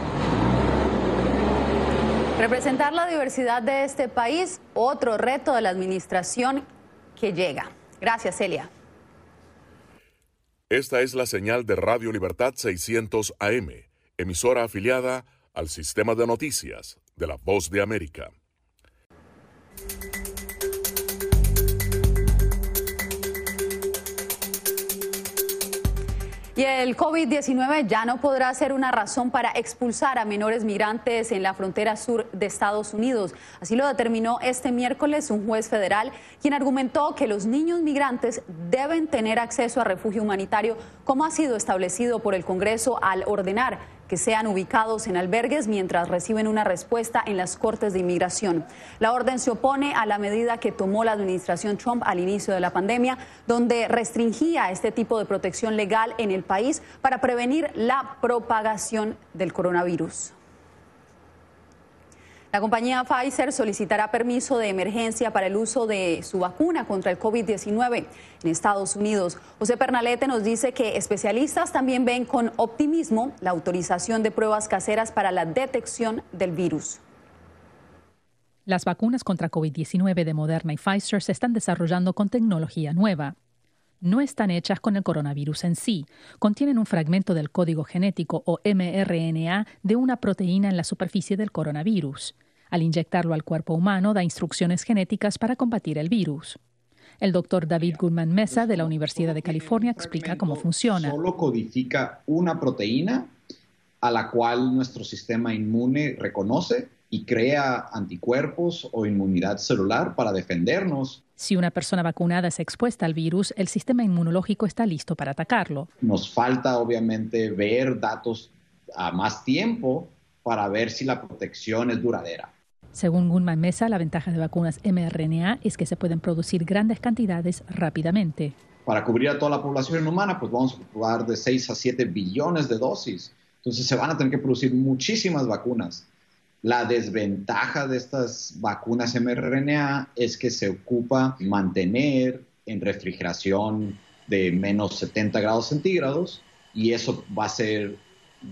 Representar la diversidad de este país, otro reto de la administración que llega. Gracias, Celia. Esta es la señal de Radio Libertad 600 AM, emisora afiliada al sistema de noticias de la Voz de América. Y el COVID-19 ya no podrá ser una razón para expulsar a menores migrantes en la frontera sur de Estados Unidos. Así lo determinó este miércoles un juez federal, quien argumentó que los niños migrantes deben tener acceso a refugio humanitario, como ha sido establecido por el Congreso al ordenar que sean ubicados en albergues mientras reciben una respuesta en las Cortes de Inmigración. La orden se opone a la medida que tomó la administración Trump al inicio de la pandemia, donde restringía este tipo de protección legal en el país para prevenir la propagación del coronavirus. La compañía Pfizer solicitará permiso de emergencia para el uso de su vacuna contra el COVID-19 en Estados Unidos. José Pernalete nos dice que especialistas también ven con optimismo la autorización de pruebas caseras para la detección del virus. Las vacunas contra COVID-19 de Moderna y Pfizer se están desarrollando con tecnología nueva. No están hechas con el coronavirus en sí. Contienen un fragmento del código genético o mRNA de una proteína en la superficie del coronavirus. Al inyectarlo al cuerpo humano da instrucciones genéticas para combatir el virus. El doctor David Goodman Mesa de la Universidad de California explica cómo funciona. Solo codifica una proteína a la cual nuestro sistema inmune reconoce y crea anticuerpos o inmunidad celular para defendernos. Si una persona vacunada es expuesta al virus, el sistema inmunológico está listo para atacarlo. Nos falta obviamente ver datos a más tiempo para ver si la protección es duradera. Según Gunman Mesa, la ventaja de vacunas mRNA es que se pueden producir grandes cantidades rápidamente. Para cubrir a toda la población humana, pues vamos a ocupar de 6 a 7 billones de dosis. Entonces se van a tener que producir muchísimas vacunas. La desventaja de estas vacunas mRNA es que se ocupa mantener en refrigeración de menos 70 grados centígrados y eso va a ser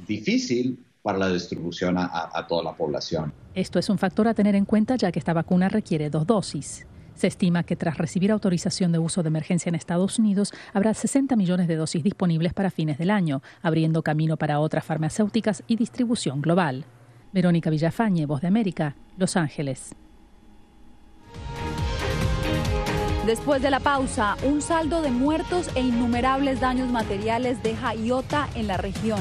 difícil para la distribución a, toda la población. Esto es un factor a tener en cuenta ya que esta vacuna requiere dos dosis. Se estima que tras recibir autorización de uso de emergencia en Estados Unidos, habrá 60 millones de dosis disponibles para fines del año, abriendo camino para otras farmacéuticas y distribución global. Verónica Villafañe, Voz de América, Los Ángeles. Después de la pausa, un saldo de muertos e innumerables daños materiales deja Iota en la región.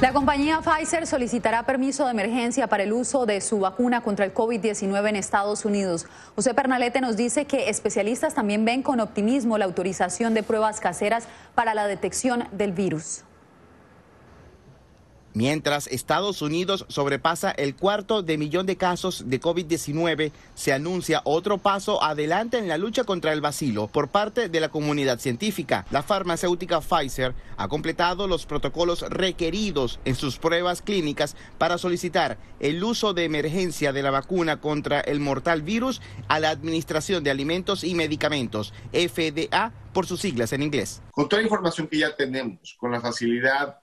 La compañía Pfizer solicitará permiso de emergencia para el uso de su vacuna contra el COVID-19 en Estados Unidos. José Pernalete nos dice que especialistas también ven con optimismo la autorización de pruebas caseras para la detección del virus. Mientras Estados Unidos sobrepasa el cuarto de millón de casos de COVID-19, se anuncia otro paso adelante en la lucha contra el vacilo por parte de la comunidad científica. La farmacéutica Pfizer ha completado los protocolos requeridos en sus pruebas clínicas para solicitar el uso de emergencia de la vacuna contra el mortal virus a la Administración de Alimentos y Medicamentos, FDA por sus siglas en inglés. Con toda la información que ya tenemos, con la facilidad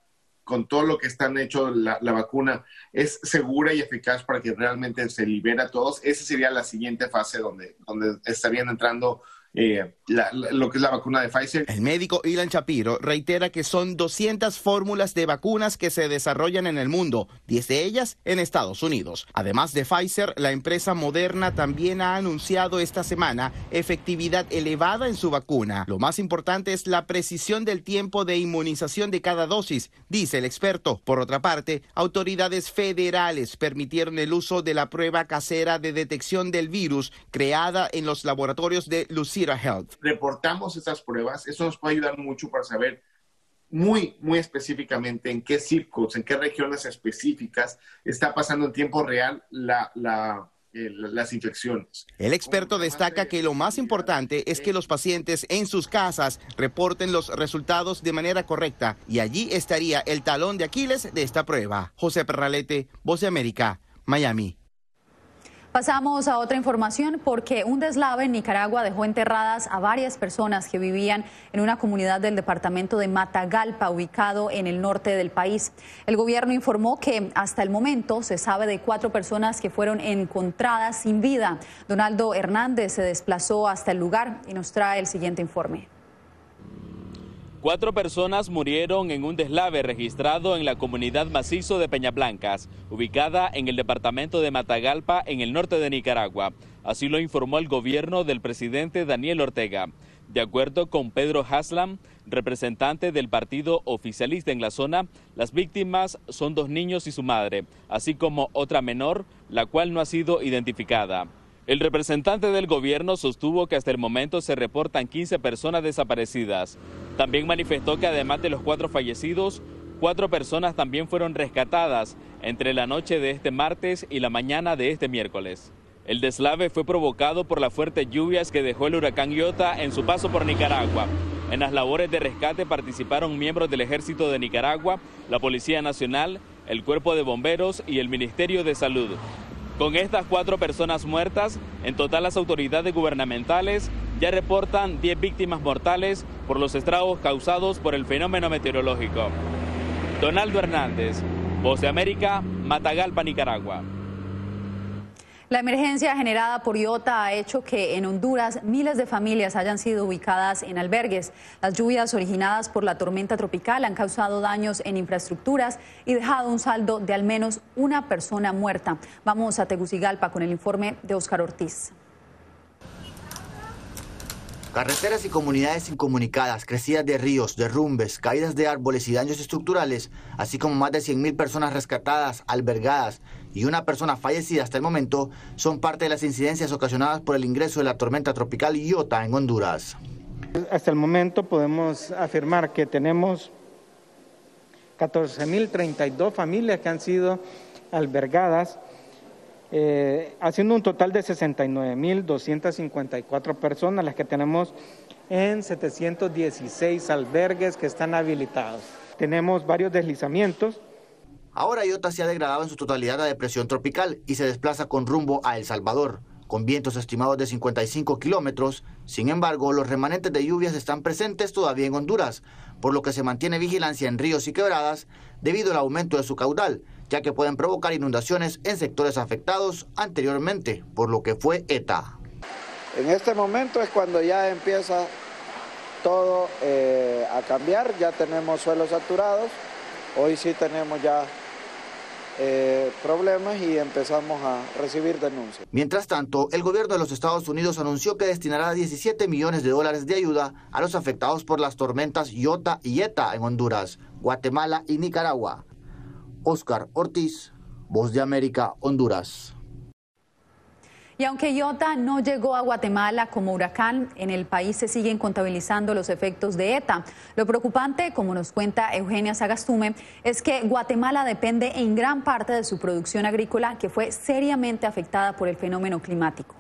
con todo lo que están hecho la, vacuna es segura y eficaz para que realmente se libera a todos. Esa sería la siguiente fase donde, donde estarían entrando eh, la, la, lo que es la vacuna de Pfizer. El médico Ilan Shapiro reitera que son 200 fórmulas de vacunas que se desarrollan en el mundo, 10 de ellas en Estados Unidos. Además de Pfizer, la empresa Moderna también ha anunciado esta semana efectividad elevada en su vacuna. Lo más importante es la precisión del tiempo de inmunización de cada dosis, dice el experto. Por otra parte, autoridades federales permitieron el uso de la prueba casera de detección del virus creada en los laboratorios de Health. Reportamos estas pruebas, eso nos puede ayudar mucho para saber muy, muy específicamente en qué circos, en qué regiones específicas está pasando en tiempo real la, la, eh, las infecciones. El experto destaca que lo más importante es que los pacientes en sus casas reporten los resultados de manera correcta y allí estaría el talón de Aquiles de esta prueba. José Perralete, Voz de América, Miami. Pasamos a otra información porque un deslave en Nicaragua dejó enterradas a varias personas que vivían en una comunidad del departamento de Matagalpa, ubicado en el norte del país. El gobierno informó que hasta el momento se sabe de cuatro personas que fueron encontradas sin vida. Donaldo Hernández se desplazó hasta el lugar y nos trae el siguiente informe. Cuatro personas murieron en un deslave registrado en la comunidad macizo de Peñablancas, ubicada en el departamento de Matagalpa, en el norte de Nicaragua. Así lo informó el gobierno del presidente Daniel Ortega. De acuerdo con Pedro Haslam, representante del partido oficialista en la zona, las víctimas son dos niños y su madre, así como otra menor, la cual no ha sido identificada. El representante del gobierno sostuvo que hasta el momento se reportan 15 personas desaparecidas. También manifestó que además de los cuatro fallecidos, cuatro personas también fueron rescatadas entre la noche de este martes y la mañana de este miércoles. El deslave fue provocado por las fuertes lluvias que dejó el huracán Iota en su paso por Nicaragua. En las labores de rescate participaron miembros del Ejército de Nicaragua, la Policía Nacional, el Cuerpo de Bomberos y el Ministerio de Salud. Con estas cuatro personas muertas, en total las autoridades gubernamentales ya reportan 10 víctimas mortales por los estragos causados por el fenómeno meteorológico. Donaldo Hernández, Voz de América, Matagalpa, Nicaragua. La emergencia generada por Iota ha hecho que en Honduras miles de familias hayan sido ubicadas en albergues. Las lluvias originadas por la tormenta tropical han causado daños en infraestructuras y dejado un saldo de al menos una persona muerta. Vamos a Tegucigalpa con el informe de Oscar Ortiz. Carreteras y comunidades incomunicadas, crecidas de ríos, derrumbes, caídas de árboles y daños estructurales, así como más de 100.000 personas rescatadas, albergadas y una persona fallecida hasta el momento, son parte de las incidencias ocasionadas por el ingreso de la tormenta tropical Iota en Honduras. Hasta el momento podemos afirmar que tenemos 14.032 familias que han sido albergadas eh, haciendo un total de 69.254 personas las que tenemos en 716 albergues que están habilitados. Tenemos varios deslizamientos. Ahora Iota se ha degradado en su totalidad a depresión tropical y se desplaza con rumbo a El Salvador, con vientos estimados de 55 kilómetros. Sin embargo, los remanentes de lluvias están presentes todavía en Honduras, por lo que se mantiene vigilancia en ríos y quebradas debido al aumento de su caudal, ya que pueden provocar inundaciones en sectores afectados anteriormente por lo que fue ETA. En este momento es cuando ya empieza todo eh, a cambiar, ya tenemos suelos saturados, hoy sí tenemos ya eh, problemas y empezamos a recibir denuncias. Mientras tanto, el gobierno de los Estados Unidos anunció que destinará 17 millones de dólares de ayuda a los afectados por las tormentas Iota y Eta en Honduras, Guatemala y Nicaragua. Oscar Ortiz, Voz de América, Honduras. Y aunque Iota no llegó a Guatemala como huracán, en el país se siguen contabilizando los efectos de ETA. Lo preocupante, como nos cuenta Eugenia Sagastume, es que Guatemala depende en gran parte de su producción agrícola que fue seriamente afectada por el fenómeno climático.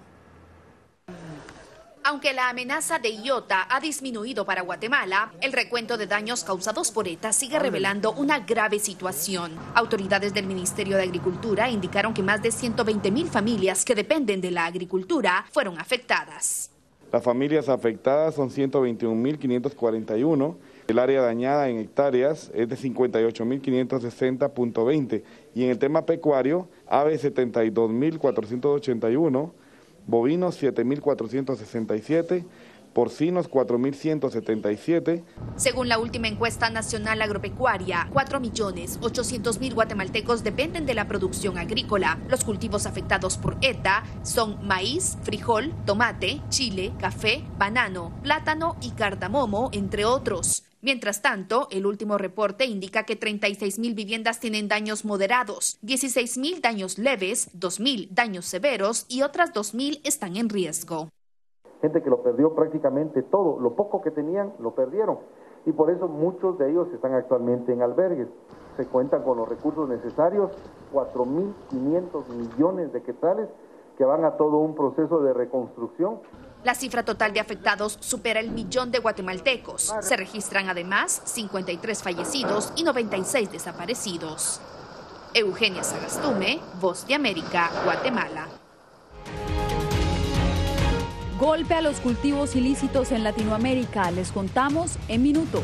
Aunque la amenaza de Iota ha disminuido para Guatemala, el recuento de daños causados por ETA sigue revelando una grave situación. Autoridades del Ministerio de Agricultura indicaron que más de 120 mil familias que dependen de la agricultura fueron afectadas. Las familias afectadas son 121.541. El área dañada en hectáreas es de 58.560.20. Y en el tema pecuario, aves 72.481 bovinos 7.467, porcinos 4.177. Según la última encuesta nacional agropecuaria, 4.800.000 guatemaltecos dependen de la producción agrícola. Los cultivos afectados por ETA son maíz, frijol, tomate, chile, café, banano, plátano y cardamomo, entre otros. Mientras tanto, el último reporte indica que 36 mil viviendas tienen daños moderados, 16 mil daños leves, 2 mil daños severos y otras 2 mil están en riesgo. Gente que lo perdió prácticamente todo, lo poco que tenían lo perdieron y por eso muchos de ellos están actualmente en albergues. Se cuentan con los recursos necesarios, 4.500 millones de quetzales que van a todo un proceso de reconstrucción. La cifra total de afectados supera el millón de guatemaltecos. Se registran además 53 fallecidos y 96 desaparecidos. Eugenia Sagastume, Voz de América, Guatemala. Golpe a los cultivos ilícitos en Latinoamérica. Les contamos en minutos.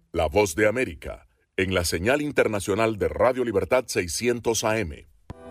La Voz de América en la señal internacional de Radio Libertad 600 AM.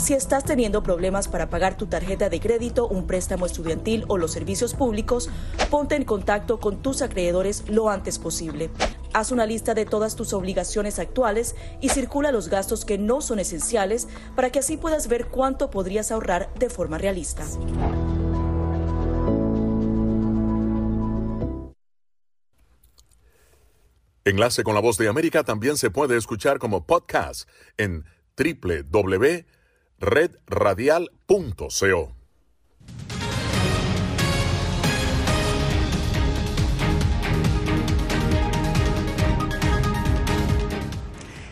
Si estás teniendo problemas para pagar tu tarjeta de crédito, un préstamo estudiantil o los servicios públicos, ponte en contacto con tus acreedores lo antes posible. Haz una lista de todas tus obligaciones actuales y circula los gastos que no son esenciales para que así puedas ver cuánto podrías ahorrar de forma realista. Enlace con la voz de América también se puede escuchar como podcast en www.redradial.co.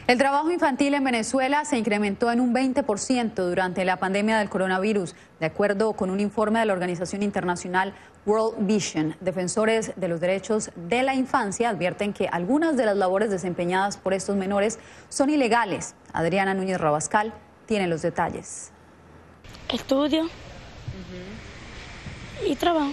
El trabajo infantil en Venezuela se incrementó en un 20% durante la pandemia del coronavirus, de acuerdo con un informe de la organización internacional World Vision. Defensores de los derechos de la infancia advierten que algunas de las labores desempeñadas por estos menores son ilegales. Adriana Núñez Rabascal tiene los detalles. Estudio y trabajo.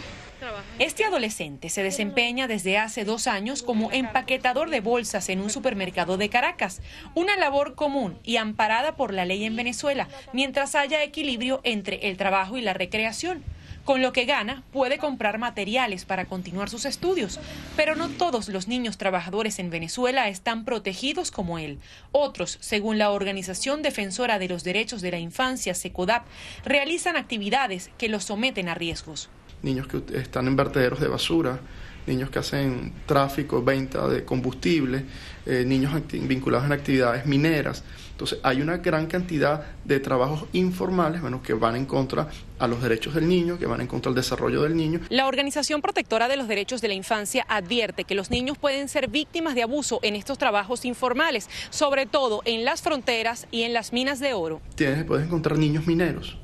Este adolescente se desempeña desde hace dos años como empaquetador de bolsas en un supermercado de Caracas, una labor común y amparada por la ley en Venezuela, mientras haya equilibrio entre el trabajo y la recreación. Con lo que gana, puede comprar materiales para continuar sus estudios. Pero no todos los niños trabajadores en Venezuela están protegidos como él. Otros, según la Organización Defensora de los Derechos de la Infancia, SECODAP, realizan actividades que los someten a riesgos niños que están en vertederos de basura, niños que hacen tráfico, venta de combustible, eh, niños vinculados en actividades mineras. Entonces hay una gran cantidad de trabajos informales bueno, que van en contra a los derechos del niño, que van en contra del desarrollo del niño. La Organización Protectora de los Derechos de la Infancia advierte que los niños pueden ser víctimas de abuso en estos trabajos informales, sobre todo en las fronteras y en las minas de oro. Tienes, puedes encontrar niños mineros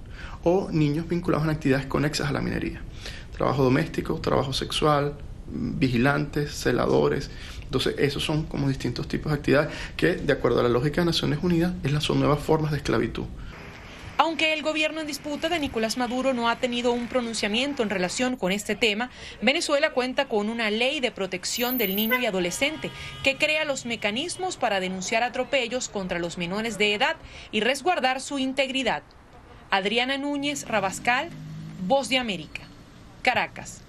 o niños vinculados en actividades conexas a la minería. Trabajo doméstico, trabajo sexual, vigilantes, celadores. Entonces, esos son como distintos tipos de actividades que, de acuerdo a la lógica de Naciones Unidas, son nuevas formas de esclavitud. Aunque el gobierno en disputa de Nicolás Maduro no ha tenido un pronunciamiento en relación con este tema, Venezuela cuenta con una ley de protección del niño y adolescente que crea los mecanismos para denunciar atropellos contra los menores de edad y resguardar su integridad. Adriana Núñez Rabascal, Voz de América, Caracas.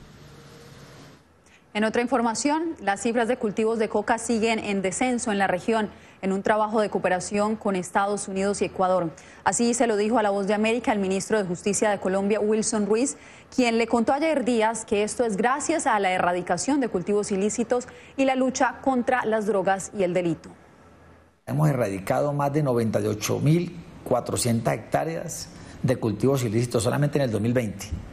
En otra información, las cifras de cultivos de coca siguen en descenso en la región en un trabajo de cooperación con Estados Unidos y Ecuador. Así se lo dijo a la voz de América el ministro de Justicia de Colombia, Wilson Ruiz, quien le contó ayer días que esto es gracias a la erradicación de cultivos ilícitos y la lucha contra las drogas y el delito. Hemos erradicado más de 98.400 hectáreas de cultivos ilícitos solamente en el 2020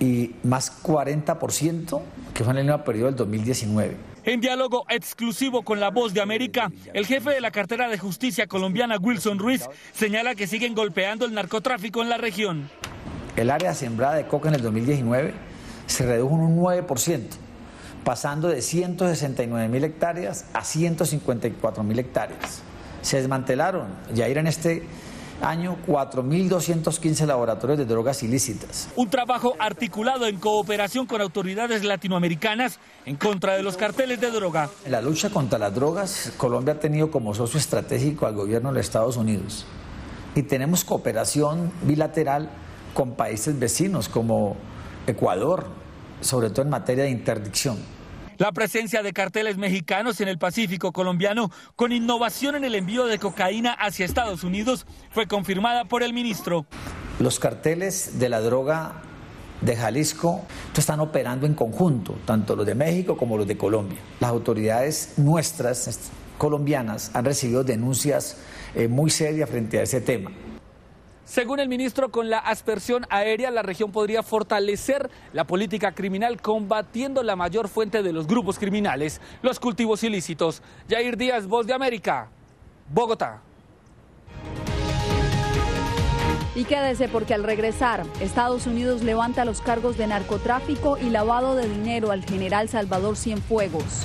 y más 40% que fue en el mismo periodo del 2019. En diálogo exclusivo con La Voz de América, el jefe de la cartera de justicia colombiana, Wilson Ruiz, señala que siguen golpeando el narcotráfico en la región. El área sembrada de coca en el 2019 se redujo en un 9%, pasando de 169 mil hectáreas a 154 mil hectáreas. Se desmantelaron, ya en este año 4.215 laboratorios de drogas ilícitas. Un trabajo articulado en cooperación con autoridades latinoamericanas en contra de los carteles de droga. En la lucha contra las drogas, Colombia ha tenido como socio estratégico al gobierno de Estados Unidos y tenemos cooperación bilateral con países vecinos como Ecuador, sobre todo en materia de interdicción. La presencia de carteles mexicanos en el Pacífico colombiano con innovación en el envío de cocaína hacia Estados Unidos fue confirmada por el ministro. Los carteles de la droga de Jalisco están operando en conjunto, tanto los de México como los de Colombia. Las autoridades nuestras, colombianas, han recibido denuncias eh, muy serias frente a ese tema. Según el ministro, con la aspersión aérea la región podría fortalecer la política criminal combatiendo la mayor fuente de los grupos criminales, los cultivos ilícitos. Jair Díaz, Voz de América, Bogotá. Y quédese porque al regresar, Estados Unidos levanta los cargos de narcotráfico y lavado de dinero al general Salvador Cienfuegos.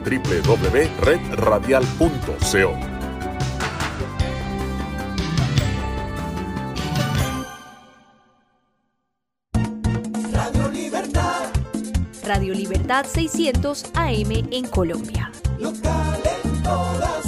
www.redradial.co. Radio Libertad. Radio Libertad 600 AM en Colombia. Local en toda